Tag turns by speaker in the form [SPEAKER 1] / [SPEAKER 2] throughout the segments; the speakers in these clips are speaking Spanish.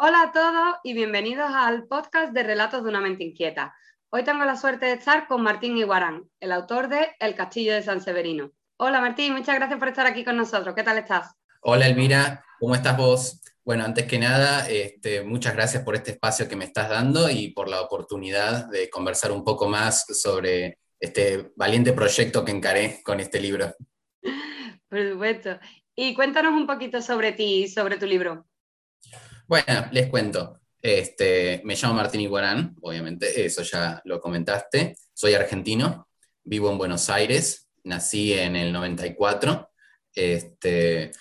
[SPEAKER 1] Hola a todos y bienvenidos al podcast de Relatos de una mente inquieta. Hoy tengo la suerte de estar con Martín Iguarán, el autor de El Castillo de San Severino. Hola Martín, muchas gracias por estar aquí con nosotros. ¿Qué tal estás?
[SPEAKER 2] Hola Elvira, ¿cómo estás vos? Bueno, antes que nada, este, muchas gracias por este espacio que me estás dando y por la oportunidad de conversar un poco más sobre este valiente proyecto que encaré con este libro.
[SPEAKER 1] Por supuesto. Y cuéntanos un poquito sobre ti y sobre tu libro.
[SPEAKER 2] Bueno, les cuento. Este, me llamo Martín Iguarán, obviamente, eso ya lo comentaste. Soy argentino, vivo en Buenos Aires, nací en el 94 este,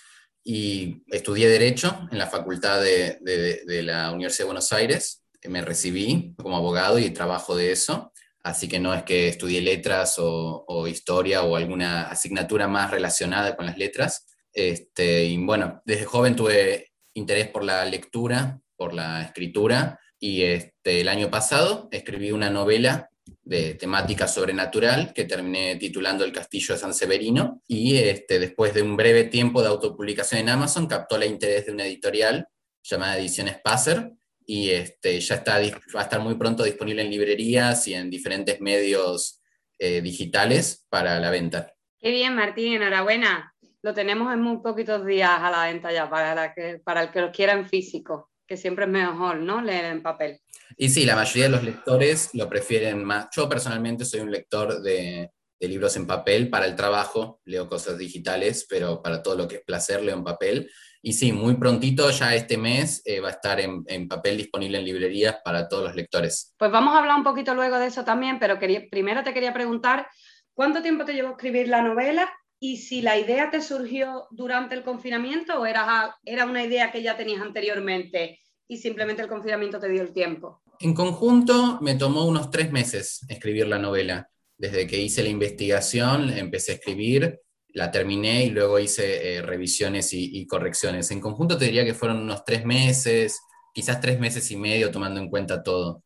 [SPEAKER 2] y estudié Derecho en la Facultad de, la Universidad de Buenos Aires. Me recibí como abogado y trabajo de eso, así que no es que estudié letras o, historia o alguna asignatura más relacionada con las letras. Este, y bueno, desde joven tuve interés por la lectura, por la escritura, y este, el año pasado escribí una novela de temática sobrenatural que terminé titulando El Castillo de San Severino y este, después de un breve tiempo de autopublicación en Amazon captó el interés de una editorial llamada Ediciones Passer y este, ya está, va a estar muy pronto disponible en librerías y en diferentes medios eh, digitales para la venta.
[SPEAKER 1] Qué bien, Martín, enhorabuena. Lo tenemos en muy poquitos días a la venta ya para, que, para el que lo quiera en físico, que siempre es mejor, ¿no? Leer en papel.
[SPEAKER 2] Y sí, la mayoría de los lectores lo prefieren más. Yo personalmente soy un lector de, libros en papel. Para el trabajo leo cosas digitales, pero para todo lo que es placer leo en papel. Y sí, muy prontito, ya este mes, eh, va a estar en, papel disponible en librerías para todos los lectores.
[SPEAKER 1] Pues vamos a hablar un poquito luego de eso también, pero primero te quería preguntar, ¿cuánto tiempo te llevó escribir la novela? Y si la idea te surgió durante el confinamiento o era, era una idea que ya tenías anteriormente y simplemente el confinamiento te dio el tiempo.
[SPEAKER 2] En conjunto me tomó unos tres meses escribir la novela. Desde que hice la investigación empecé a escribir, la terminé y luego hice eh, revisiones y, correcciones. En conjunto te diría que fueron unos tres meses, quizás tres meses y medio tomando en cuenta todo.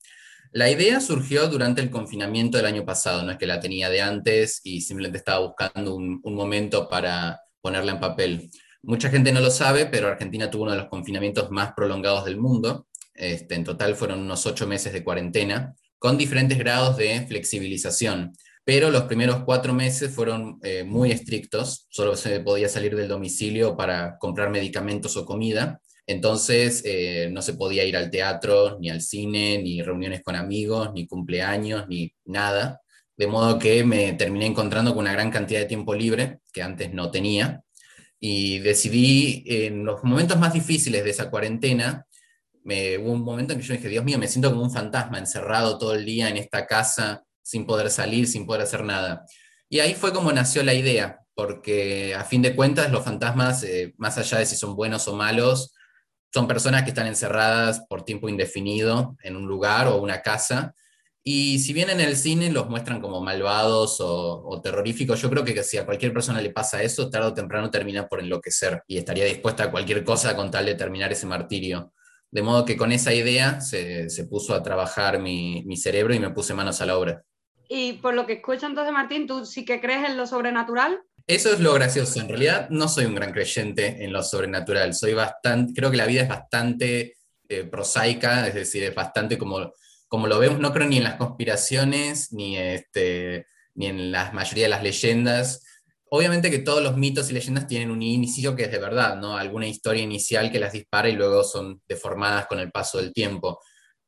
[SPEAKER 2] La idea surgió durante el confinamiento del año pasado, no es que la tenía de antes y simplemente estaba buscando un, momento para ponerla en papel. Mucha gente no lo sabe, pero Argentina tuvo uno de los confinamientos más prolongados del mundo. Este, en total fueron unos ocho meses de cuarentena, con diferentes grados de flexibilización. Pero los primeros cuatro meses fueron eh, muy estrictos, solo se podía salir del domicilio para comprar medicamentos o comida. Entonces eh, no se podía ir al teatro, ni al cine, ni reuniones con amigos, ni cumpleaños, ni nada. De modo que me terminé encontrando con una gran cantidad de tiempo libre que antes no tenía y decidí, en los momentos más difíciles de esa cuarentena, me, hubo un momento en que yo dije, Dios mío, me siento como un fantasma encerrado todo el día en esta casa, sin poder salir, sin poder hacer nada. Y ahí fue como nació la idea, porque a fin de cuentas los fantasmas, eh, más allá de si son buenos o malos, son personas que están encerradas por tiempo indefinido en un lugar o una casa y si bien en el cine los muestran como malvados o, terroríficos, yo creo que si a cualquier persona le pasa eso, tarde o temprano termina por enloquecer y estaría dispuesta a cualquier cosa con tal de terminar ese martirio. De modo que con esa idea se, puso a trabajar mi, mi, cerebro y me puse manos a la obra.
[SPEAKER 1] Y por lo que escucho entonces, Martín, ¿tú sí que crees en lo sobrenatural?
[SPEAKER 2] Eso es lo gracioso. En realidad no soy un gran creyente en lo sobrenatural. Soy bastante, creo que la vida es bastante eh, prosaica, es decir, es bastante como como lo vemos, no creo ni en las conspiraciones, ni, este, ni en la mayoría de las leyendas. Obviamente que todos los mitos y leyendas tienen un inicio que es de verdad, ¿no? Alguna historia inicial que las dispara y luego son deformadas con el paso del tiempo.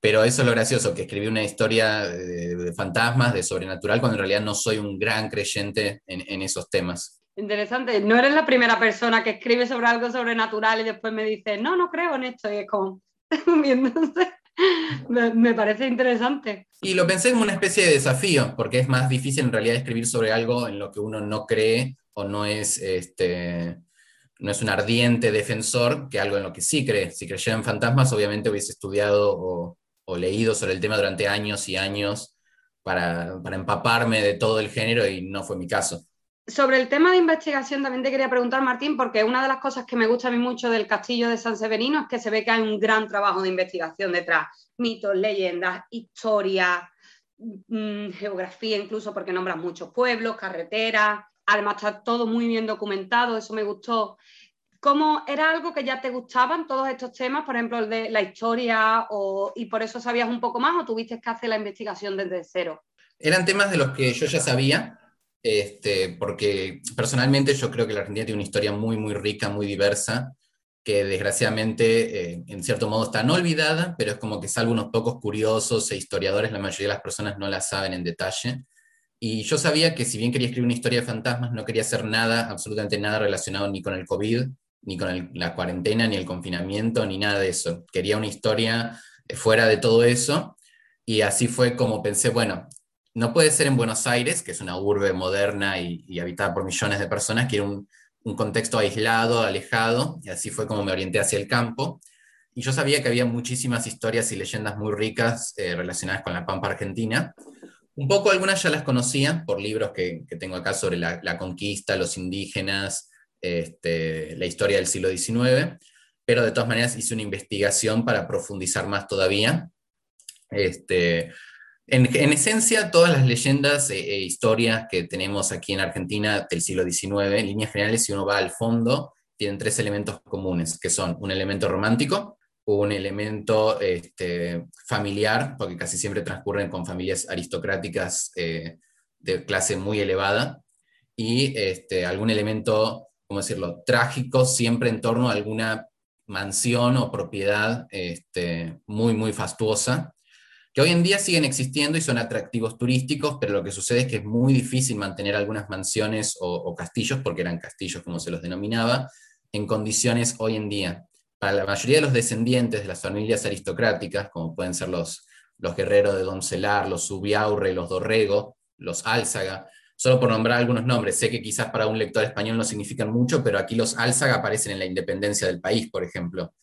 [SPEAKER 2] Pero eso es lo gracioso, que escribí una historia de, fantasmas, de sobrenatural, cuando en realidad no soy un gran creyente en, en, esos temas.
[SPEAKER 1] Interesante. No eres la primera persona que escribe sobre algo sobrenatural y después me dice, no, no creo en esto. Y es como, me, parece interesante.
[SPEAKER 2] Y lo pensé como una especie de desafío, porque es más difícil en realidad escribir sobre algo en lo que uno no cree o no es, este, no es un ardiente defensor que algo en lo que sí cree. Si creyera en fantasmas, obviamente hubiese estudiado o, leído sobre el tema durante años y años para, para empaparme de todo el género y no fue mi caso.
[SPEAKER 1] Sobre el tema de investigación también te quería preguntar, Martín, porque una de las cosas que me gusta a mí mucho del castillo de San Severino es que se ve que hay un gran trabajo de investigación detrás. Mitos, leyendas, historia, mm, geografía incluso, porque nombran muchos pueblos, carreteras. Además está todo muy bien documentado, eso me gustó. ¿Cómo era algo que ya te gustaban todos estos temas, por ejemplo, el de la historia, y por eso sabías un poco más o tuviste que hacer la investigación desde cero?
[SPEAKER 2] Eran temas de los que yo ya sabía, este, porque personalmente yo creo que la Argentina tiene una historia muy, muy rica, muy diversa, que desgraciadamente eh, en cierto modo está no olvidada, pero es como que salvo unos pocos curiosos e historiadores, la mayoría de las personas no la saben en detalle. Y yo sabía que si bien quería escribir una historia de fantasmas, no quería hacer nada, absolutamente nada relacionado ni con el COVID, ni con la cuarentena, ni el confinamiento, ni nada de eso. Quería una historia eh, fuera de todo eso. Y así fue como pensé, bueno, no puede ser en Buenos Aires, que es una urbe moderna y, habitada por millones de personas, quiero un, un contexto aislado, alejado, y así fue como me orienté hacia el campo. Y yo sabía que había muchísimas historias y leyendas muy ricas eh, relacionadas con la Pampa Argentina. Un poco algunas ya las conocía por libros que, tengo acá sobre la, conquista, los indígenas, este, la historia del siglo XIX, pero de todas maneras hice una investigación para profundizar más todavía. Este, en, esencia, todas las leyendas e, e, historias que tenemos aquí en Argentina del siglo XIX, en líneas generales, si uno va al fondo, tienen tres elementos comunes, que son un elemento romántico, un elemento este, familiar, porque casi siempre transcurren con familias aristocráticas eh, de clase muy elevada, y este, algún elemento, ¿cómo decirlo?, trágico, siempre en torno a alguna mansión o propiedad este, muy, muy fastuosa, que hoy en día siguen existiendo y son atractivos turísticos, pero lo que sucede es que es muy difícil mantener algunas mansiones o, castillos, porque eran castillos como se los denominaba, en condiciones hoy en día. Para la mayoría de los descendientes de las familias aristocráticas, como pueden ser los, los guerreros de Doncelar, los Subiaurre, los Dorrego, los Álzaga, solo por nombrar algunos nombres, sé que quizás para un lector español no significan mucho, pero aquí los Álzaga aparecen en la independencia del país, por ejemplo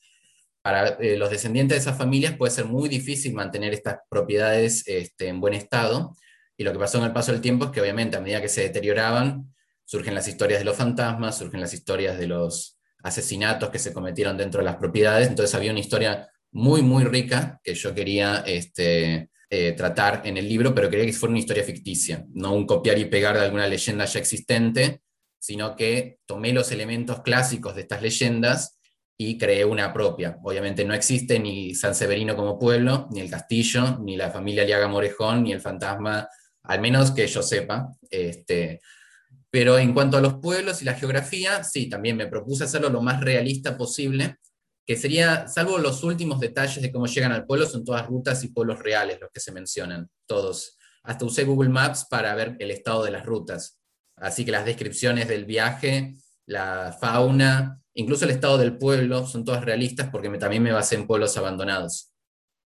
[SPEAKER 2] para eh, los descendientes de esas familias puede ser muy difícil mantener estas propiedades este, en buen estado. Y lo que pasó en el paso del tiempo es que obviamente a medida que se deterioraban, surgen las historias de los fantasmas, surgen las historias de los asesinatos que se cometieron dentro de las propiedades. Entonces había una historia muy, muy rica que yo quería este, eh, tratar en el libro, pero quería que fuera una historia ficticia, no un copiar y pegar de alguna leyenda ya existente, sino que tomé los elementos clásicos de estas leyendas y creé una propia. Obviamente no existe ni San Severino como pueblo, ni el castillo, ni la familia Liaga Morejón, ni el fantasma, al menos que yo sepa. Este, pero en cuanto a los pueblos y la geografía, sí, también me propuse hacerlo lo más realista posible, que sería, salvo los últimos detalles de cómo llegan al pueblo, son todas rutas y pueblos reales los que se mencionan, todos. Hasta usé Google Maps para ver el estado de las rutas. Así que las descripciones del viaje, la fauna, incluso el estado del pueblo, son todas realistas porque también me basé en pueblos abandonados.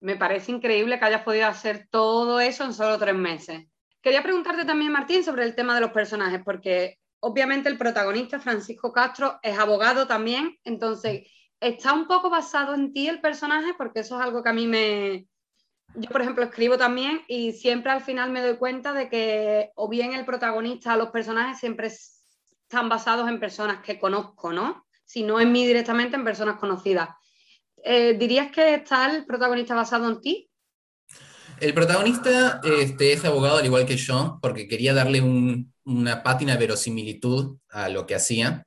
[SPEAKER 1] Me parece increíble que hayas podido hacer todo eso en solo tres meses. Quería preguntarte también, Martín, sobre el tema de los personajes, porque obviamente el protagonista, Francisco Castro, es abogado también, entonces, ¿está un poco basado en ti el personaje? Porque eso es algo que a mí me... Yo, por ejemplo, escribo también y siempre al final me doy cuenta de que o bien el protagonista los personajes siempre están basados en personas que conozco, ¿no? si no en mí directamente, en personas conocidas. Eh, ¿Dirías que está el protagonista basado en ti?
[SPEAKER 2] El protagonista este, es abogado al igual que yo, porque quería darle una pátina de verosimilitud a lo que hacía.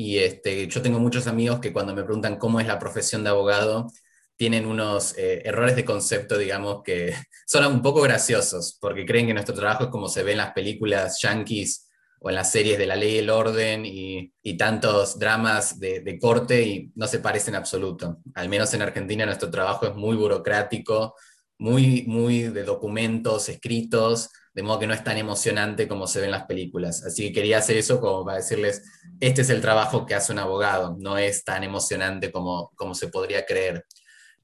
[SPEAKER 2] Y este, yo tengo muchos amigos que cuando me preguntan cómo es la profesión de abogado, tienen unos eh, errores de concepto, digamos, que son un poco graciosos, porque creen que nuestro trabajo es como se ve en las películas yankees o en las series de la ley y el orden y, tantos dramas de, corte y no se parece en absoluto. Al menos en Argentina nuestro trabajo es muy burocrático, muy, muy de documentos escritos, de modo que no es tan emocionante como se ve en las películas. Así que quería hacer eso como para decirles, este es el trabajo que hace un abogado, no es tan emocionante como, como se podría creer.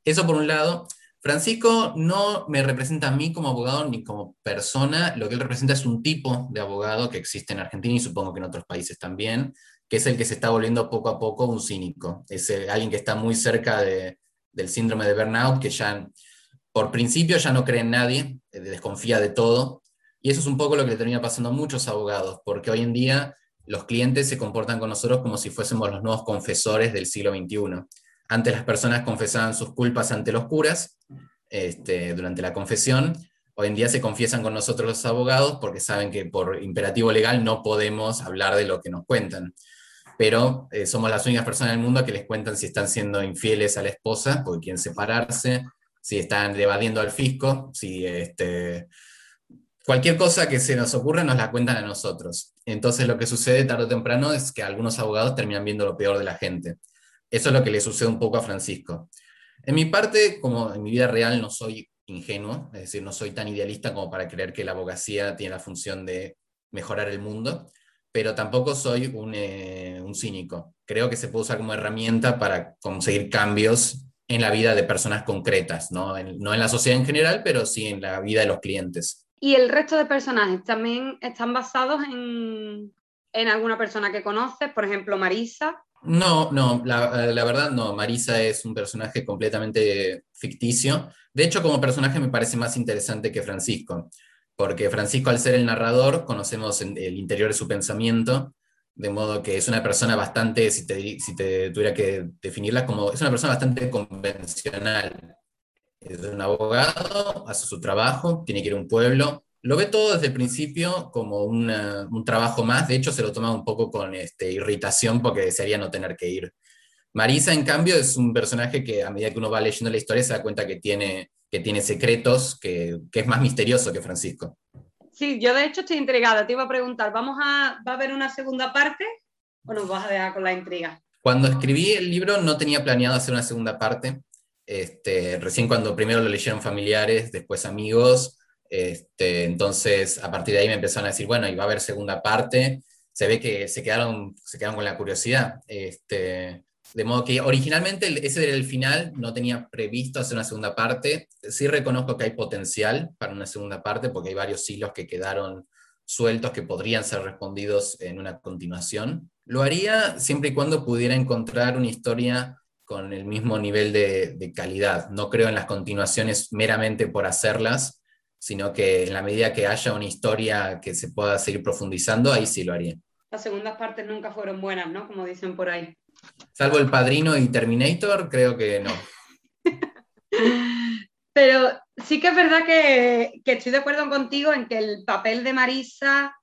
[SPEAKER 2] Eso por un lado. Francisco no me representa a mí como abogado ni como persona, lo que él representa es un tipo de abogado que existe en Argentina y supongo que en otros países también, que es el que se está volviendo poco a poco un cínico. Es alguien que está muy cerca del síndrome de burnout, que ya por principio ya no cree en nadie, eh, desconfía de todo. Y eso es un poco lo que le termina pasando a muchos abogados, porque hoy en día los clientes se comportan con nosotros como si fuésemos los nuevos confesores del siglo XXI. Antes las personas confesaban sus culpas ante los curas este, durante la confesión. Hoy en día se confiesan con nosotros los abogados porque saben que por imperativo legal no podemos hablar de lo que nos cuentan. pero eh, somos las únicas personas del mundo que les cuentan si están siendo infieles a la esposa, porque quieren separarse, si están evadiendo al fisco, si este, cualquier cosa que se nos ocurra nos la cuentan a nosotros. Entonces lo que sucede tarde o temprano es que algunos abogados terminan viendo lo peor de la gente. Eso es lo que le sucede un poco a Francisco. En mi parte, como en mi vida real no soy ingenuo, es decir, no soy tan idealista como para creer que la abogacía tiene la función de mejorar el mundo, pero tampoco soy un, eh, un cínico. Creo que se puede usar como herramienta para conseguir cambios en la vida de personas concretas, ¿no? no en la sociedad en general, pero sí en la vida de los clientes.
[SPEAKER 1] ¿Y el resto de personajes también están basados en, en alguna persona que conoces? Por ejemplo, Marisa.
[SPEAKER 2] No, no, la, la, verdad no. Marisa es un personaje completamente ficticio. De hecho, como personaje me parece más interesante que Francisco, porque Francisco, al ser el narrador, conocemos el interior de su pensamiento, de modo que es una persona bastante, si te, si te tuviera que definirla como, es una persona bastante convencional. Es un abogado, hace su trabajo, tiene que ir a un pueblo, lo ve todo desde el principio como un trabajo más, de hecho se lo toma un poco con este, irritación porque desearía no tener que ir. Marisa, en cambio, es un personaje que a medida que uno va leyendo la historia se da cuenta que tiene, que tiene secretos, que, que es más misterioso que Francisco.
[SPEAKER 1] Sí, yo de hecho estoy intrigada. Te iba a preguntar, ¿vamos a, ¿va a haber una segunda parte o nos vas a dejar con la intriga?
[SPEAKER 2] Cuando escribí el libro no tenía planeado hacer una segunda parte. Este, recién cuando primero lo leyeron familiares, después amigos, este, entonces, a partir de ahí me empezaron a decir, bueno, y va a haber segunda parte. Se ve que se quedaron, se quedaron con la curiosidad. Este, de modo que originalmente ese era el final, no tenía previsto hacer una segunda parte. Sí reconozco que hay potencial para una segunda parte porque hay varios hilos que quedaron sueltos que podrían ser respondidos en una continuación. Lo haría siempre y cuando pudiera encontrar una historia con el mismo nivel de, de calidad. No creo en las continuaciones meramente por hacerlas, sino que en la medida que haya una historia que se pueda seguir profundizando, ahí sí lo haría.
[SPEAKER 1] Las segundas partes nunca fueron buenas, ¿no? Como dicen por ahí.
[SPEAKER 2] Salvo El Padrino y Terminator, creo que no.
[SPEAKER 1] Pero sí que es verdad que, estoy de acuerdo contigo en que el papel de Marisa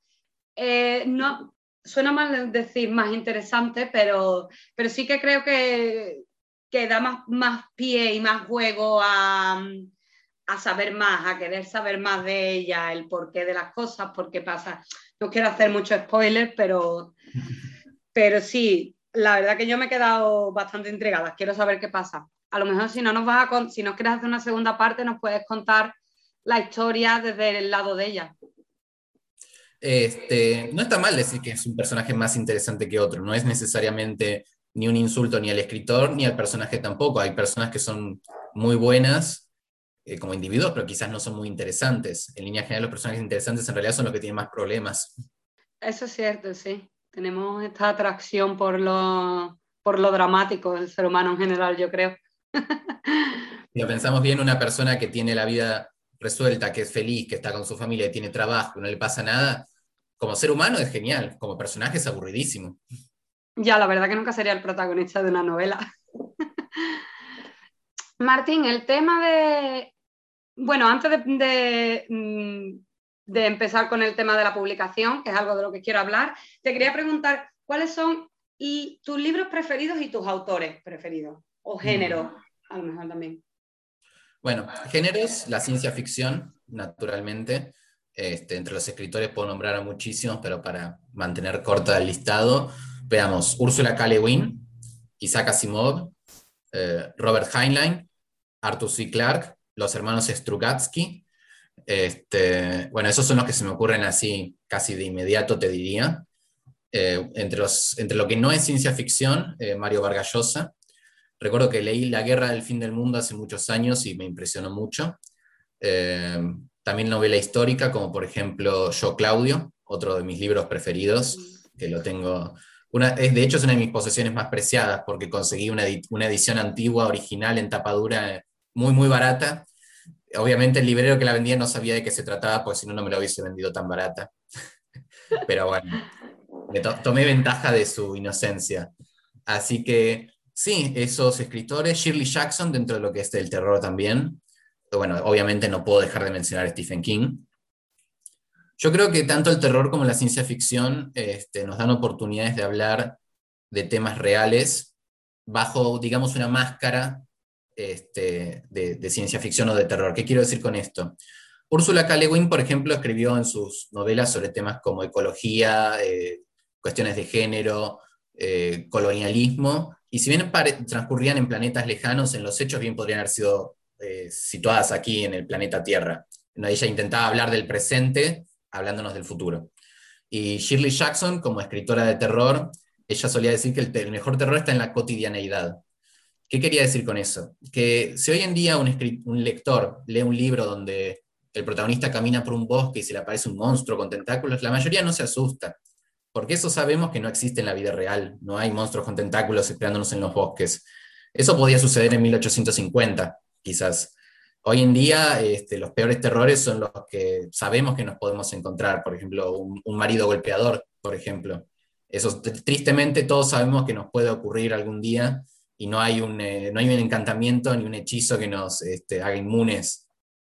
[SPEAKER 1] eh, no suena mal decir más interesante, pero, pero sí que creo que, que da más, más pie y más juego a, a saber más, a querer saber más de ella, el porqué de las cosas, por qué pasa. No quiero hacer mucho spoiler, pero, pero sí, la verdad que yo me he quedado bastante intrigada. Quiero saber qué pasa. A lo mejor si no nos vas a si no quieres hacer una segunda parte, nos puedes contar la historia desde el lado de ella.
[SPEAKER 2] Este, no está mal decir que es un personaje más interesante que otro, no es necesariamente ni un insulto ni al escritor ni al personaje tampoco. Hay personas que son muy buenas eh, como individuos, pero quizás no son muy interesantes. En línea general, los personajes interesantes en realidad son los que tienen más problemas.
[SPEAKER 1] Eso es cierto, sí. Tenemos esta atracción por lo, por lo dramático del ser humano en general, yo creo.
[SPEAKER 2] Si pensamos bien, una persona que tiene la vida resuelta, que es feliz, que está con su familia, que tiene trabajo, que no le pasa nada, como ser humano es genial, como personaje es aburridísimo.
[SPEAKER 1] Ya, la verdad que nunca sería el protagonista de una novela. Martín, el tema de, bueno, antes de, mm, de, empezar con el tema de la publicación, que es algo de lo que quiero hablar, te quería preguntar cuáles son y tus libros preferidos y tus autores preferidos, o género, mm. a lo mejor también.
[SPEAKER 2] Bueno, géneros, la ciencia ficción, naturalmente. Este, entre los escritores puedo nombrar a muchísimos, pero para mantener corta el listado, veamos Úrsula K. Le Guin, Isaac Asimov, eh, Robert Heinlein, Arthur C. Clarke, los hermanos Strugatsky. Este, bueno, esos son los que se me ocurren así casi de inmediato, te diría. Eh, entre, los, entre lo que no es ciencia ficción, eh, Mario Vargas Llosa. Recuerdo que leí La Guerra del Fin del Mundo hace muchos años y me impresionó mucho. Eh, también novela histórica, como por ejemplo Yo Claudio, otro de mis libros preferidos, que lo tengo una, de hecho, es una de mis posesiones más preciadas porque conseguí una, una, edición antigua, original, en tapadura muy, muy barata. Obviamente el librero que la vendía no sabía de qué se trataba, pues si no, no me la hubiese vendido tan barata. Pero bueno, tomé ventaja de su inocencia. Así que sí, esos escritores, Shirley Jackson dentro de lo que es el terror también. Bueno, obviamente no puedo dejar de mencionar a Stephen King. Yo creo que tanto el terror como la ciencia ficción este, nos dan oportunidades de hablar de temas reales bajo, digamos, una máscara este, de, ciencia ficción o de terror. ¿Qué quiero decir con esto? Úrsula K. Le Guin, por ejemplo, escribió en sus novelas sobre temas como ecología, eh, cuestiones de género, eh, colonialismo, y si bien transcurrían en planetas lejanos, en los hechos bien podrían haber sido eh, situadas aquí en el planeta Tierra. Ella intentaba hablar del presente hablándonos del futuro. Y Shirley Jackson, como escritora de terror, ella solía decir que el, mejor terror está en la cotidianeidad. ¿Qué quería decir con eso? Que si hoy en día un, un lector lee un libro donde el protagonista camina por un bosque y se le aparece un monstruo con tentáculos, la mayoría no se asusta, porque eso sabemos que no existe en la vida real, no hay monstruos con tentáculos esperándonos en los bosques. Eso podía suceder en 1850, quizás. Hoy en día este, los peores terrores son los que sabemos que nos podemos encontrar, por ejemplo, un, marido golpeador, por ejemplo. Eso tristemente todos sabemos que nos puede ocurrir algún día y no hay un, eh, no hay un encantamiento ni un hechizo que nos este, haga inmunes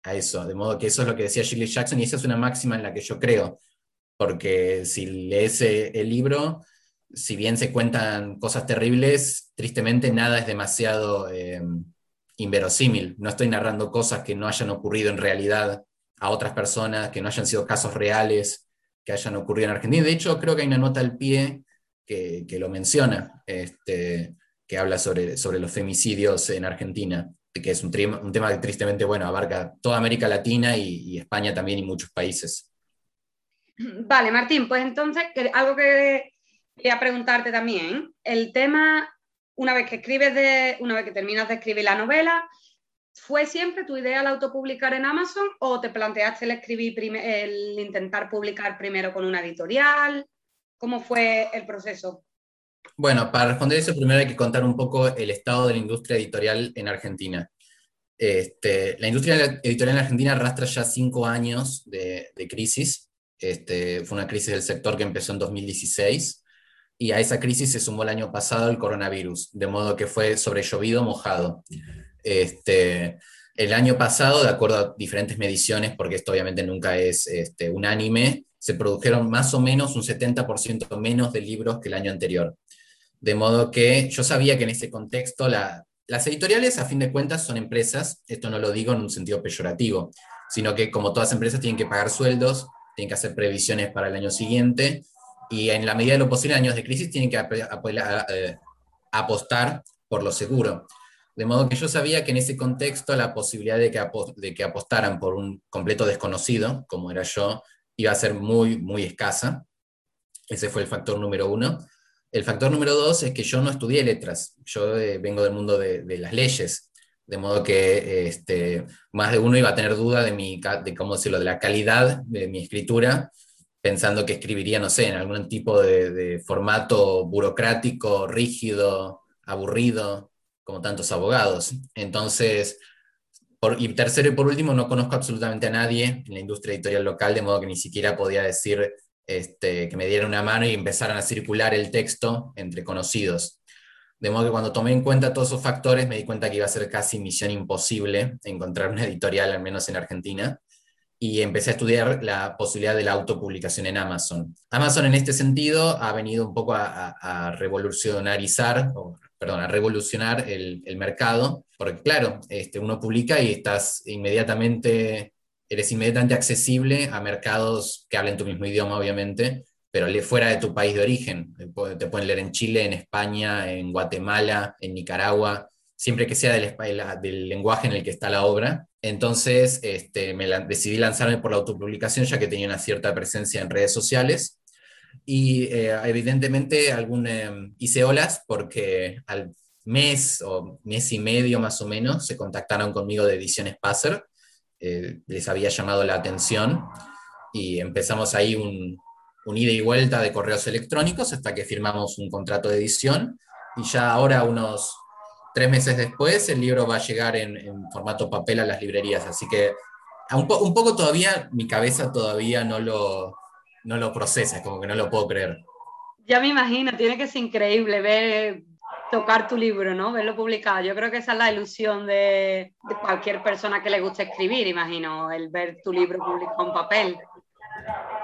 [SPEAKER 2] a eso. De modo que eso es lo que decía Shirley Jackson y esa es una máxima en la que yo creo porque si lees el libro, si bien se cuentan cosas terribles, tristemente nada es demasiado eh, inverosímil. No estoy narrando cosas que no hayan ocurrido en realidad a otras personas, que no hayan sido casos reales, que hayan ocurrido en Argentina. De hecho, creo que hay una nota al pie que, lo menciona, este, que habla sobre, sobre los femicidios en Argentina, que es un, un tema que tristemente bueno, abarca toda América Latina y España también y muchos países.
[SPEAKER 1] Vale, Martín, pues entonces algo que quería preguntarte también, el tema, una vez que escribes de, una vez que terminas de escribir la novela, ¿fue siempre tu idea el autopublicar en Amazon o te planteaste el escribir el intentar publicar primero con una editorial? ¿Cómo fue el proceso?
[SPEAKER 2] Bueno, para responder eso, primero hay que contar un poco el estado de la industria editorial en Argentina. Este, la industria editorial en Argentina arrastra ya cinco años de crisis este, fue una crisis del sector que empezó en 2016 y a esa crisis se sumó el año pasado el coronavirus, de modo que fue sobre llovido mojado. Este, el año pasado, de acuerdo a diferentes mediciones, porque esto obviamente nunca es unánime, se produjeron más o menos un 70% menos de libros que el año anterior. De modo que yo sabía que en ese contexto las editoriales, a fin de cuentas, son empresas, esto no lo digo en un sentido peyorativo, sino que como todas empresas tienen que pagar sueldos, tienen que hacer previsiones para el año siguiente y en la medida de lo posible años de crisis tienen que eh, apostar por lo seguro. De modo que yo sabía que en ese contexto la posibilidad de que apostaran por un completo desconocido, como era yo, iba a ser muy, muy escasa. Ese fue el factor número uno. El factor número dos es que yo no estudié letras, yo eh, vengo del mundo de, las leyes, de modo que este, más de uno iba a tener duda de, mi, de, cómo decirlo, de la calidad de mi escritura, pensando que escribiría, no sé, en algún tipo de, formato burocrático, rígido, aburrido, como tantos abogados. Entonces, y tercero y por último, no conozco absolutamente a nadie en la industria editorial local, de modo que ni siquiera podía decir este, que me dieran una mano y empezaran a circular el texto entre conocidos. De modo que cuando tomé en cuenta todos esos factores me di cuenta que iba a ser casi misión imposible encontrar una editorial, al menos en Argentina, y empecé a estudiar la posibilidad de la autopublicación en Amazon. Amazon en este sentido ha venido un poco a, revolucionarizar, perdón, a revolucionar el, mercado, porque claro, este, uno publica y estás inmediatamente, eres inmediatamente accesible a mercados que hablen tu mismo idioma, obviamente, pero fuera de tu país de origen. Te pueden leer en Chile, en España, en Guatemala, en Nicaragua, siempre que sea del, del lenguaje en el que está la obra. Entonces este, me decidí lanzarme por la autopublicación ya que tenía una cierta presencia en redes sociales. Y eh, evidentemente algún, eh, hice olas porque al mes o mes y medio más o menos se contactaron conmigo de Ediciones Passer, eh, les había llamado la atención y empezamos ahí un, un ida y vuelta de correos electrónicos hasta que firmamos un contrato de edición y ya ahora, unos tres meses después, el libro va a llegar en, formato papel a las librerías. Así que un, un, poco todavía, mi cabeza todavía no lo, no lo procesa, como que no lo puedo creer.
[SPEAKER 1] Ya me imagino, tiene que ser increíble ver, tocar tu libro, ¿no? Verlo publicado. Yo creo que esa es la ilusión de, de cualquier persona que le guste escribir, imagino, el ver tu libro publicado en papel.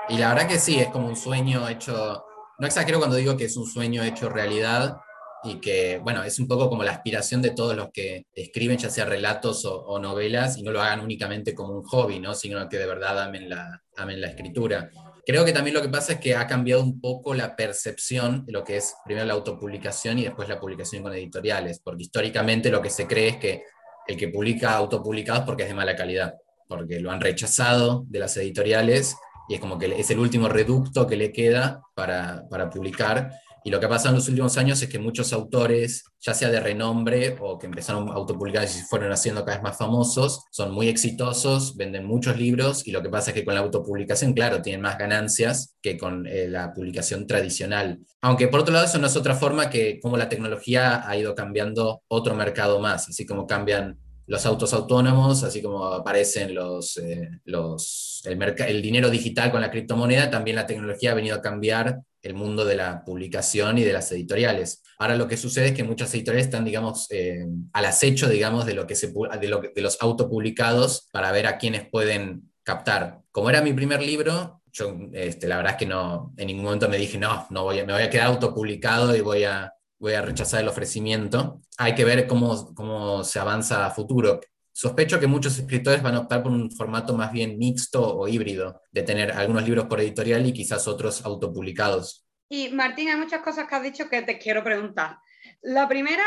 [SPEAKER 2] Y la verdad que sí, es como un sueño hecho no exagero cuando digo que es un sueño hecho realidad y que, bueno, es un poco como la aspiración de todos los que escriben, ya sea relatos o, novelas, y no lo hagan únicamente como un hobby, ¿no? sino que de verdad amen la, amen la escritura. Creo que también lo que pasa es que ha cambiado un poco la percepción de lo que es primero la autopublicación y después la publicación con editoriales, porque históricamente lo que se cree es que el que publica autopublicados porque es de mala calidad, porque lo han rechazado de las editoriales y es como que es el último reducto que le queda para, para publicar y lo que ha pasado en los últimos años es que muchos autores, ya sea de renombre o que empezaron a autopublicar y se fueron haciendo cada vez más famosos, son muy exitosos, venden muchos libros y lo que pasa es que con la autopublicación, claro, tienen más ganancias que con eh, la publicación tradicional. Aunque por otro lado eso no es otra forma que como la tecnología ha ido cambiando otro mercado más, así como cambian los autos autónomos, así como aparecen los, eh, los, el, el, dinero digital con la criptomoneda, también la tecnología ha venido a cambiar el mundo de la publicación y de las editoriales. Ahora lo que sucede es que muchas editoriales están, digamos, eh, al acecho, digamos, de, lo que se, de, lo, de los autopublicados para ver a quiénes pueden captar. Como era mi primer libro, yo este, la verdad es que no, en ningún momento me dije, no, no voy me voy a quedar autopublicado y voy a, voy a rechazar el ofrecimiento. Hay que ver cómo, cómo se avanza a futuro. Sospecho que muchos escritores van a optar por un formato más bien mixto o híbrido, de tener algunos libros por editorial y quizás otros autopublicados.
[SPEAKER 1] Y Martín, hay muchas cosas que has dicho que te quiero preguntar. La primera,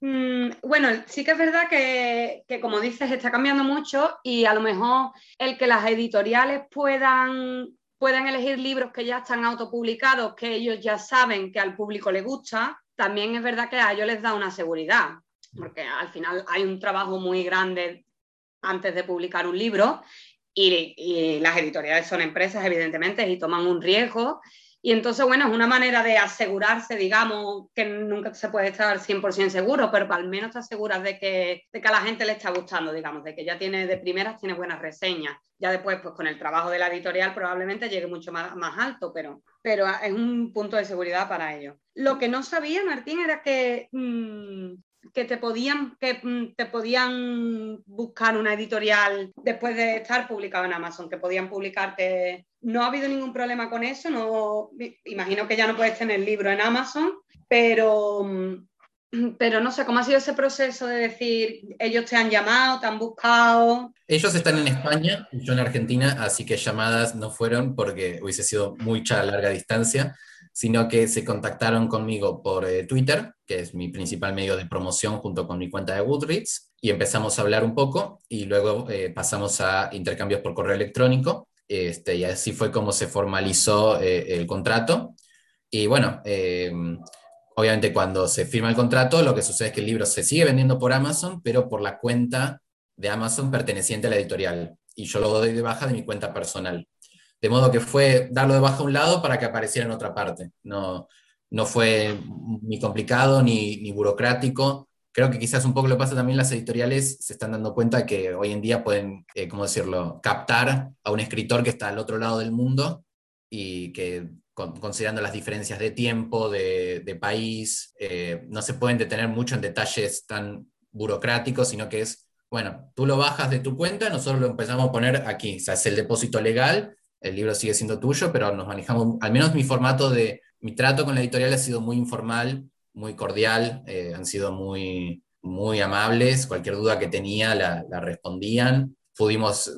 [SPEAKER 1] mm, bueno, sí que es verdad que, que, como dices, está cambiando mucho y a lo mejor el que las editoriales puedan, puedan elegir libros que ya están autopublicados, que ellos ya saben que al público le gusta, también es verdad que a ellos les da una seguridad porque al final hay un trabajo muy grande antes de publicar un libro y, las editoriales son empresas, evidentemente, y toman un riesgo. Y entonces, bueno, es una manera de asegurarse, digamos, que nunca se puede estar 100% seguro, pero al menos te aseguras de que, de que a la gente le está gustando, digamos, de que ya tiene de primeras, tiene buenas reseñas. Ya después, pues con el trabajo de la editorial probablemente llegue mucho más, alto, pero, pero es un punto de seguridad para ellos. Lo que no sabía, Martín, era que mm, que te podían, que mm, te podían buscar una editorial después de estar publicado en Amazon, que podían publicarte. No ha habido ningún problema con eso, no, imagino que ya no puedes tener libro en Amazon, pero, mm, pero no sé cómo ha sido ese proceso de decir, ellos te han llamado, te han buscado.
[SPEAKER 2] Ellos están en España, yo en Argentina, así que llamadas no fueron porque hubiese sido mucha larga distancia sino que se contactaron conmigo por eh, Twitter, que es mi principal medio de promoción junto con mi cuenta de Goodreads, y empezamos a hablar un poco y luego eh, pasamos a intercambios por correo electrónico, este, y así fue como se formalizó eh, el contrato. Y bueno, em, obviamente cuando se firma el contrato, lo que sucede es que el libro se sigue vendiendo por Amazon, pero por la cuenta de Amazon perteneciente a la editorial, y yo lo doy de baja de mi cuenta personal. De modo que fue darlo de baja a un lado para que apareciera en otra parte. No, no fue ni complicado ni, ni burocrático. Creo que quizás un poco lo pasa también las editoriales se están dando cuenta que hoy en día pueden, eh, ¿cómo decirlo?, captar a un escritor que está al otro lado del mundo y que considerando las diferencias de tiempo, de, país, eh, no se pueden detener mucho en detalles tan burocráticos, sino que es, bueno, tú lo bajas de tu cuenta, nosotros lo empezamos a poner aquí, o sea, es el depósito legal el libro sigue siendo tuyo, pero nos manejamos, al menos mi formato de, mi trato con la editorial ha sido muy informal, muy cordial, eh, han sido muy, muy amables, cualquier duda que tenía la, la respondían. Pudimos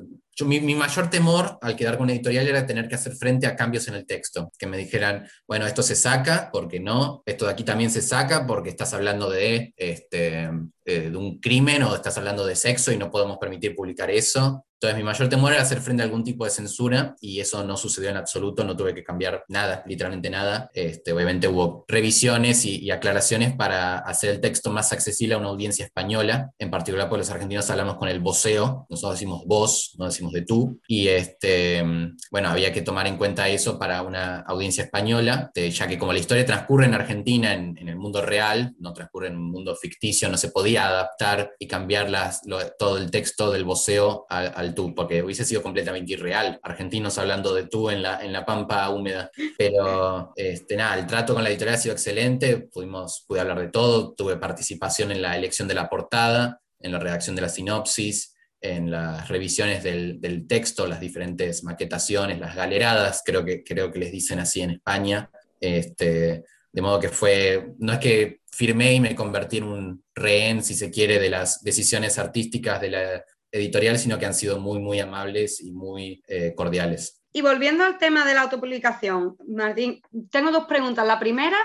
[SPEAKER 2] mi, mayor temor al quedar con una editorial era tener que hacer frente a cambios en el texto, que me dijeran, bueno, esto se saca, porque no, esto de aquí también se saca porque estás hablando de, este, eh, de un crimen o estás hablando de sexo y no podemos permitir publicar eso. Entonces mi mayor temor era hacer frente a algún tipo de censura y eso no sucedió en absoluto, no tuve que cambiar nada, literalmente nada. Este, obviamente hubo revisiones y, aclaraciones para hacer el texto más accesible a una audiencia española, en particular porque los argentinos hablamos con el voceo, nosotros decimos vos, no decimos de tú, y este, bueno, había que tomar en cuenta eso para una audiencia española, ya que como la historia transcurre en Argentina, en, el mundo real, no transcurre en un mundo ficticio, no se podía adaptar y cambiar las, todo el texto del voceo al tú, porque hubiese sido completamente irreal, argentinos hablando de tú en la, en la pampa húmeda. Pero este, nada, el trato con la editorial ha sido excelente, pudimos, pude hablar de todo, tuve participación en la elección de la portada, en la redacción de la sinopsis, en las revisiones del, del, texto, las diferentes maquetaciones, las galeradas, creo que, creo que les dicen así en España, Este, de modo que fue, no es que firmé y me convertí en un rehén, si se quiere, de las decisiones artísticas de la editorial, sino que han sido muy, muy amables y muy eh, cordiales.
[SPEAKER 1] Y volviendo al tema de la autopublicación, Martín, tengo dos preguntas. La primera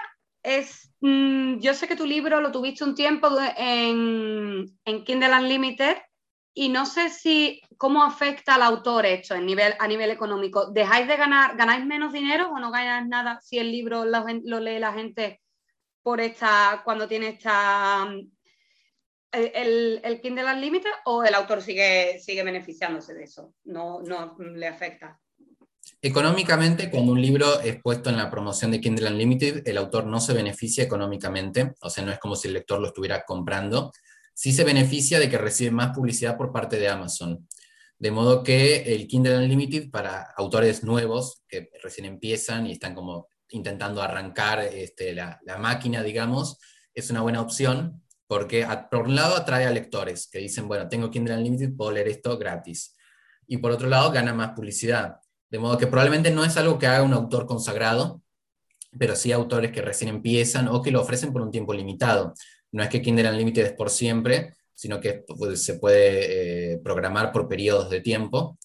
[SPEAKER 1] es, mm, yo sé que tu libro lo tuviste un tiempo en, en Kindle Unlimited y no sé si cómo afecta al autor esto en nivel, a nivel económico. ¿Dejáis de ganar, ganáis menos dinero o no ganáis nada si el libro lo, lee la gente por esta, cuando tiene esta el, el, Kindle Unlimited o el autor sigue, sigue beneficiándose de eso? No, no le afecta.
[SPEAKER 2] Económicamente, cuando un libro es puesto en la promoción de Kindle Unlimited, el autor no se beneficia económicamente, o sea, no es como si el lector lo estuviera comprando, sí se beneficia de que recibe más publicidad por parte de Amazon. De modo que el Kindle Unlimited para autores nuevos que recién empiezan y están como intentando arrancar este, la, máquina, digamos, es una buena opción porque por un lado atrae a lectores que dicen, bueno, tengo Kindle Unlimited, puedo leer esto gratis. Y por otro lado gana más publicidad. De modo que probablemente no es algo que haga un autor consagrado, pero sí autores que recién empiezan o que lo ofrecen por un tiempo limitado. No es que Kindle Unlimited es por siempre, sino que se puede eh, programar por periodos de tiempo,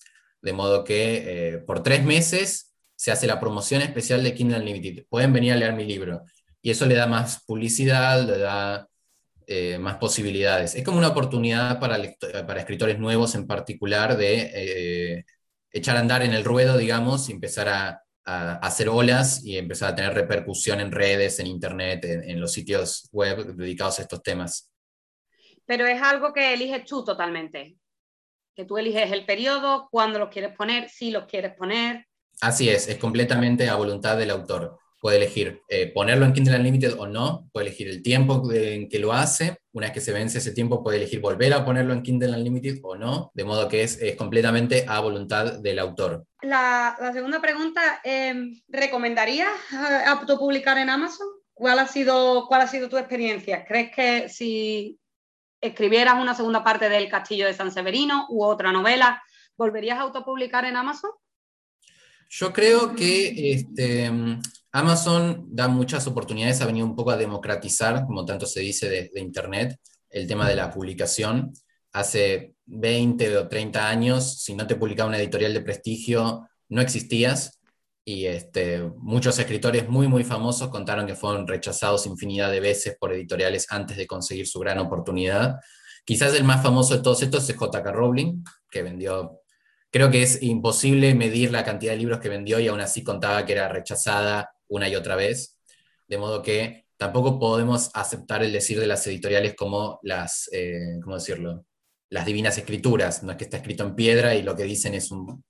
[SPEAKER 2] de modo que eh, por tres meses se hace la promoción especial de Kindle Unlimited. Pueden venir a leer mi libro. Y eso le da más publicidad, le da eh, más posibilidades. Es como una oportunidad para, para escritores nuevos en particular de echar a andar en el ruedo, digamos, y empezar a, hacer olas y empezar a tener repercusión en redes, en Internet, en, los sitios web dedicados a estos temas.
[SPEAKER 1] Pero es algo que eliges tú totalmente. Que tú eliges el periodo, cuándo los quieres poner, si los quieres poner.
[SPEAKER 2] Así es, es completamente a voluntad del autor puede elegir eh, ponerlo en Kindle Unlimited o no, puede elegir el tiempo en que lo hace, una vez que se vence ese tiempo puede elegir volver a ponerlo en Kindle Unlimited o no, de modo que es, completamente a voluntad del autor.
[SPEAKER 1] La, segunda pregunta, em, ¿recomendarías eh, autopublicar en Amazon? ¿Cuál ha, sido, ¿Cuál ha sido tu experiencia? ¿Crees que si escribieras una segunda parte del Castillo de San Severino u otra novela, volverías a autopublicar en Amazon?
[SPEAKER 2] Yo creo que este, Amazon da muchas oportunidades, ha venido un poco a democratizar, como tanto se dice, de, Internet, el tema de la publicación. Hace 20 o 30 años, si no te publicaba una editorial de prestigio, no existías. Y este, muchos escritores muy, muy famosos contaron que fueron rechazados infinidad de veces por editoriales antes de conseguir su gran oportunidad. Quizás el más famoso de todos estos es J.K. Rowling, que vendió creo que es imposible medir la cantidad de libros que vendió y aún así contaba que era rechazada una y otra vez, de modo que tampoco podemos aceptar el decir de las editoriales como las, eh, ¿cómo decirlo? Las divinas escrituras, no es que está escrito en piedra y lo que dicen es un,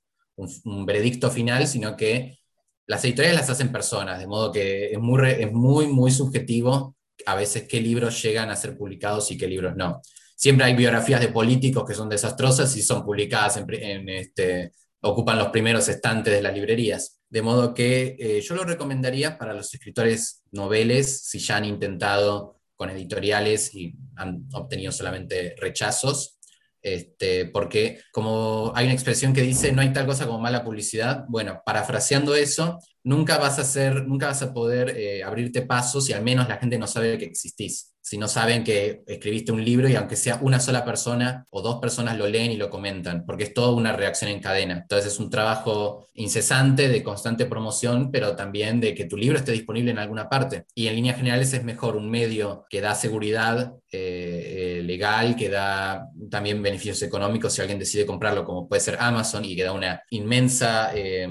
[SPEAKER 2] veredicto final, sino que las editoriales las hacen personas, de modo que es muy, es muy, muy subjetivo a veces qué libros llegan a ser publicados y qué libros no. Siempre hay biografías de políticos que son desastrosas y son publicadas en, este, ocupan los primeros estantes de las librerías. De modo que eh, yo lo recomendaría para los escritores noveles, si ya han intentado con editoriales y han obtenido solamente rechazos, este, porque como hay una expresión que dice no hay tal cosa como mala publicidad, bueno, parafraseando eso, nunca vas a, hacer, nunca vas a poder eh, abrirte pasos si al menos la gente no sabe que existís si no saben que escribiste un libro y aunque sea una sola persona o dos personas lo leen y lo comentan, porque es toda una reacción en cadena. Entonces es un trabajo incesante de constante promoción, pero también de que tu libro esté disponible en alguna parte. Y en líneas generales es mejor un medio que da seguridad eh, eh, legal, que da también beneficios económicos si alguien decide comprarlo, como puede ser Amazon, y que da una inmensa, eh,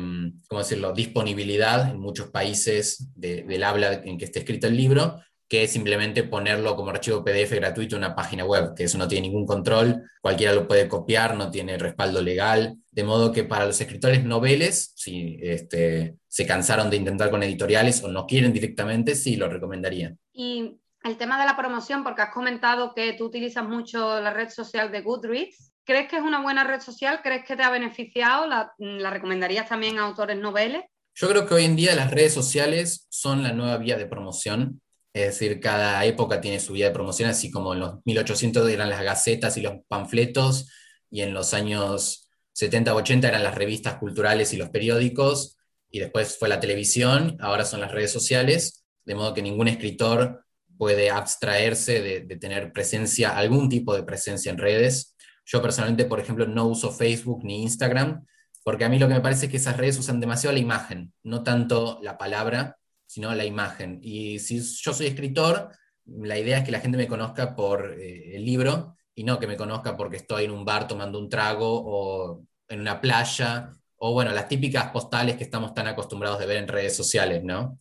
[SPEAKER 2] ¿cómo decirlo?, disponibilidad en muchos países del habla en que esté escrito el libro, que simplemente ponerlo como archivo PDF gratuito en una página web, que eso no tiene ningún control, cualquiera lo puede copiar, no tiene respaldo legal, de modo que para los escritores noveles, si este, se cansaron de intentar con editoriales o no quieren directamente, sí lo recomendaría.
[SPEAKER 1] Y el tema de la promoción, porque has comentado que tú utilizas mucho la red social de Goodreads, ¿crees que es una buena red social? ¿Crees que te ha beneficiado? ¿La, la recomendarías también a autores noveles?
[SPEAKER 2] Yo creo que hoy en día las redes sociales son la nueva vía de promoción es decir, cada época tiene su vía de promoción, así como en los 1800 eran las gacetas y los panfletos, y en los años 70 o 80 eran las revistas culturales y los periódicos, y después fue la televisión, ahora son las redes sociales, de modo que ningún escritor puede abstraerse de, de tener presencia, algún tipo de presencia en redes. Yo personalmente, por ejemplo, no uso Facebook ni Instagram, porque a mí lo que me parece es que esas redes usan demasiado la imagen, no tanto la palabra, sino la imagen. Y si yo soy escritor, la idea es que la gente me conozca por eh, el libro y no que me conozca porque estoy en un bar tomando un trago o en una playa, o bueno, las típicas postales que estamos tan acostumbrados de ver en redes sociales, ¿no?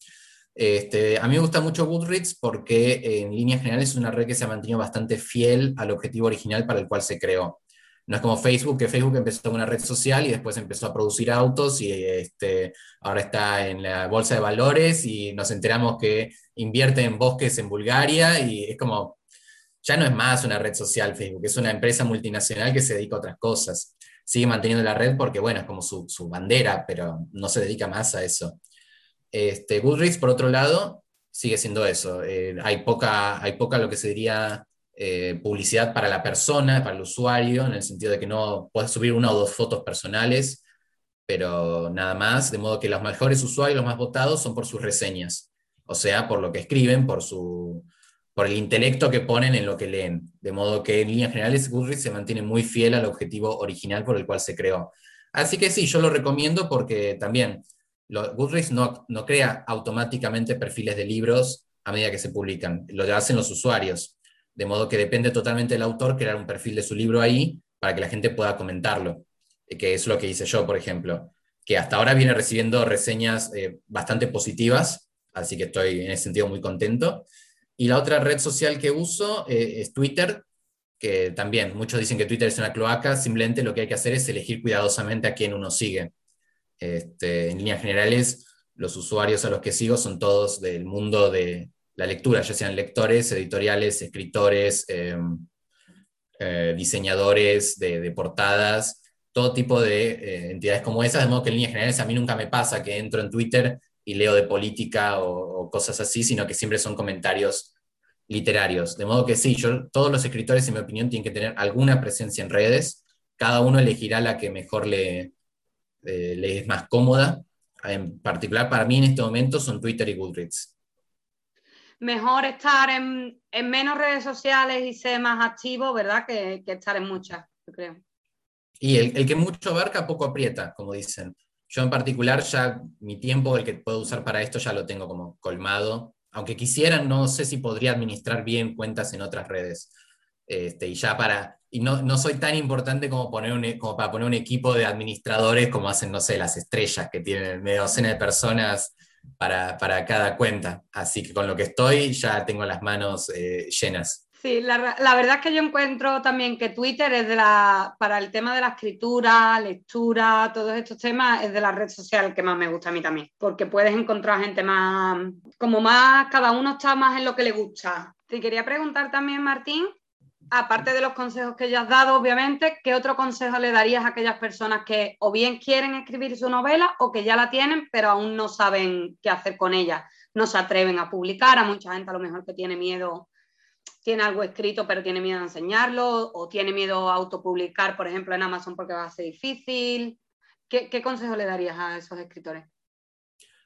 [SPEAKER 2] Este, a mí me gusta mucho Goodreads porque en líneas generales es una red que se ha mantenido bastante fiel al objetivo original para el cual se creó. No es como Facebook, que Facebook empezó una red social y después empezó a producir autos y este, ahora está en la bolsa de valores y nos enteramos que invierte en bosques en Bulgaria y es como, ya no es más una red social Facebook, es una empresa multinacional que se dedica a otras cosas. Sigue manteniendo la red porque, bueno, es como su, bandera, pero no se dedica más a eso. Este, Goodreads, por otro lado, sigue siendo eso. Eh, hay, poca, hay poca lo que se diría eh, publicidad para la persona, para el usuario, en el sentido de que no puedes subir una o dos fotos personales, pero nada más, de modo que los mejores usuarios, los más votados, son por sus reseñas, o sea, por lo que escriben, por, su, por el intelecto que ponen en lo que leen, de modo que en líneas generales Goodreads se mantiene muy fiel al objetivo original por el cual se creó. Así que sí, yo lo recomiendo porque también Goodreads no, no crea automáticamente perfiles de libros a medida que se publican, lo hacen los usuarios de modo que depende totalmente del autor crear un perfil de su libro ahí para que la gente pueda comentarlo, eh, que es lo que hice yo, por ejemplo, que hasta ahora viene recibiendo reseñas eh, bastante positivas, así que estoy en ese sentido muy contento. Y la otra red social que uso eh, es Twitter, que también muchos dicen que Twitter es una cloaca, simplemente lo que hay que hacer es elegir cuidadosamente a quién uno sigue. Este, en líneas generales, los usuarios a los que sigo son todos del mundo de, la lectura, ya sean lectores, editoriales, escritores, eh, eh, diseñadores de, portadas, todo tipo de eh, entidades como esas, de modo que en líneas generales a mí nunca me pasa que entro en Twitter y leo de política o, cosas así, sino que siempre son comentarios literarios. De modo que sí, yo, todos los escritores, en mi opinión, tienen que tener alguna presencia en redes, cada uno elegirá la que mejor le, le es más cómoda. En particular, para mí en este momento son Twitter y Goodreads
[SPEAKER 1] mejor estar en, menos redes sociales y ser más activo, ¿verdad? Que, estar en muchas, yo creo.
[SPEAKER 2] Y el, que mucho abarca, poco aprieta, como dicen. Yo en particular ya mi tiempo, el que puedo usar para esto, ya lo tengo como colmado. Aunque quisiera, no sé si podría administrar bien cuentas en otras redes. Este, y ya para, y no, no, soy tan importante como, poner un, como para poner un equipo de administradores como hacen, no sé, las estrellas que tienen media docena de personas para, para, cada cuenta. Así que con lo que estoy ya tengo las manos eh, llenas.
[SPEAKER 1] Sí, la, la, verdad es que yo encuentro también que Twitter es de la, para el tema de la escritura, lectura, todos estos temas, es de la red social que más me gusta a mí también, porque puedes encontrar gente más, como más, cada uno está más en lo que le gusta. Te quería preguntar también, Martín, aparte de los consejos que ya has dado, obviamente, ¿qué otro consejo le darías a aquellas personas que o bien quieren escribir su novela o que ya la tienen, pero aún no saben qué hacer con ella? No se atreven a publicar, a mucha gente a lo mejor que tiene miedo, tiene algo escrito, pero tiene miedo a enseñarlo, o tiene miedo a autopublicar, por ejemplo, en Amazon porque va a ser difícil. ¿Qué, consejo le darías a esos escritores?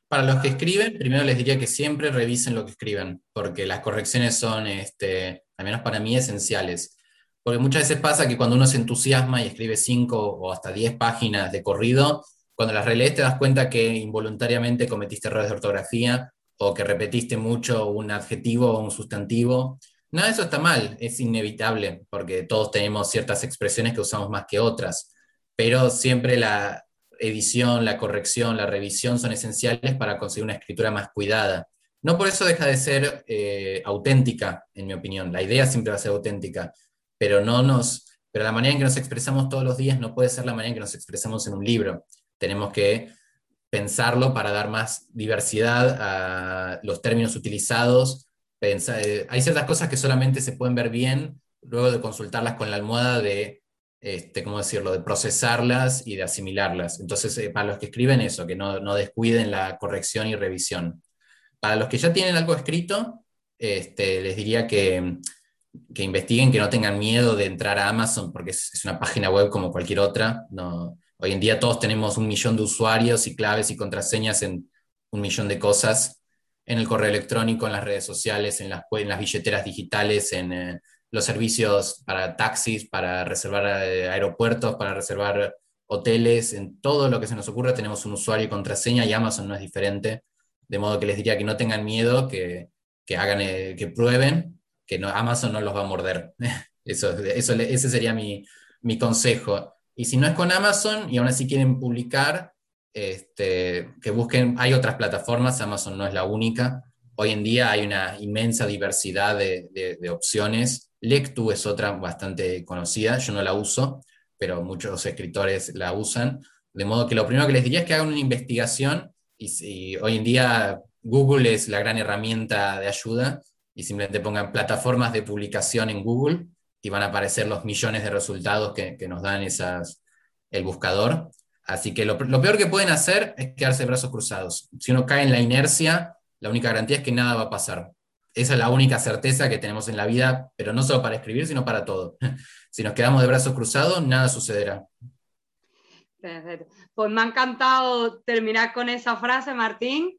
[SPEAKER 2] Para los que escriben, primero les diría que siempre revisen lo que escriben, porque las correcciones son, este, al menos para mí, esenciales. Porque muchas veces pasa que cuando uno se entusiasma y escribe cinco o hasta diez páginas de corrido, cuando las relees te das cuenta que involuntariamente cometiste errores de ortografía o que repetiste mucho un adjetivo o un sustantivo. Nada de eso está mal, es inevitable, porque todos tenemos ciertas expresiones que usamos más que otras, pero siempre la, edición, la corrección, la revisión son esenciales para conseguir una escritura más cuidada. No por eso deja de ser eh, auténtica, en mi opinión. La idea siempre va a ser auténtica, pero no nos, pero la manera en que nos expresamos todos los días no puede ser la manera en que nos expresamos en un libro. Tenemos que pensarlo para dar más diversidad a los términos utilizados. Eh, hay ciertas cosas que solamente se pueden ver bien luego de consultarlas con la almohada de este, ¿cómo decirlo?, de procesarlas y de asimilarlas. Entonces, eh, para los que escriben eso, que no, no, descuiden la corrección y revisión. Para los que ya tienen algo escrito, este, les diría que, investiguen, que no tengan miedo de entrar a Amazon, porque es, una página web como cualquier otra, Hoy en día todos tenemos un millón de usuarios y claves y contraseñas en un millón de cosas, en el correo electrónico, en las redes sociales, en las, en billeteras digitales, en eh, los servicios para taxis, para reservar eh, aeropuertos, para reservar hoteles, en todo lo que se nos ocurra tenemos un usuario y contraseña y Amazon no es diferente, de modo que les diría que no tengan miedo, que, hagan, eh, que prueben, que no, Amazon no los va a morder. eso, eso, ese sería mi, mi consejo. Y si no es con Amazon y aún así quieren publicar, este, que busquen, hay otras plataformas, Amazon no es la única. Hoy en día hay una inmensa diversidad de, de opciones. Lectu es otra bastante conocida, yo no la uso, pero muchos escritores la usan. De modo que lo primero que les diría es que hagan una investigación y, si hoy en día Google es la gran herramienta de ayuda y simplemente pongan plataformas de publicación en Google y van a aparecer los millones de resultados que, que nos dan esas, el buscador. Así que lo, lo, peor que pueden hacer es quedarse de brazos cruzados. Si uno cae en la inercia, la única garantía es que nada va a pasar. Esa es la única certeza que tenemos en la vida, pero no solo para escribir, sino para todo. Si nos quedamos de brazos cruzados, nada sucederá.
[SPEAKER 1] Perfecto. Pues me ha encantado terminar con esa frase, Martín.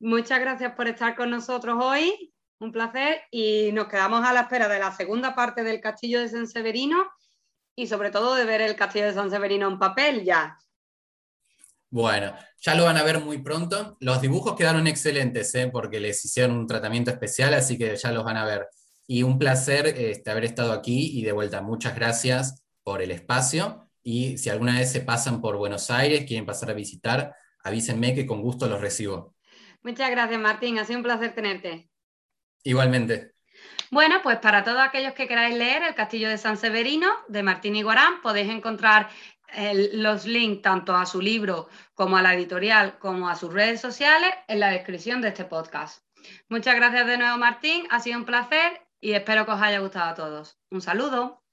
[SPEAKER 1] Muchas gracias por estar con nosotros hoy. Un placer. Y nos quedamos a la espera de la segunda parte del Castillo de San Severino y sobre todo de ver el Castillo de San Severino en papel ya.
[SPEAKER 2] Bueno, ya lo van a ver muy pronto. Los dibujos quedaron excelentes, ¿eh? porque les hicieron un tratamiento especial, así que ya los van a ver. Y un placer este, haber estado aquí y de vuelta, muchas gracias por el espacio. Y si alguna vez se pasan por Buenos Aires, quieren pasar a visitar, avísenme que con gusto los recibo.
[SPEAKER 1] Muchas gracias, Martín. Ha sido un placer tenerte.
[SPEAKER 2] Igualmente.
[SPEAKER 1] Bueno, pues para todos aquellos que queráis leer El Castillo de San Severino de Martín Iguarán, podéis encontrar los links tanto a su libro como a la editorial como a sus redes sociales en la descripción de este podcast. Muchas gracias de nuevo Martín, ha sido un placer y espero que os haya gustado a todos. Un saludo.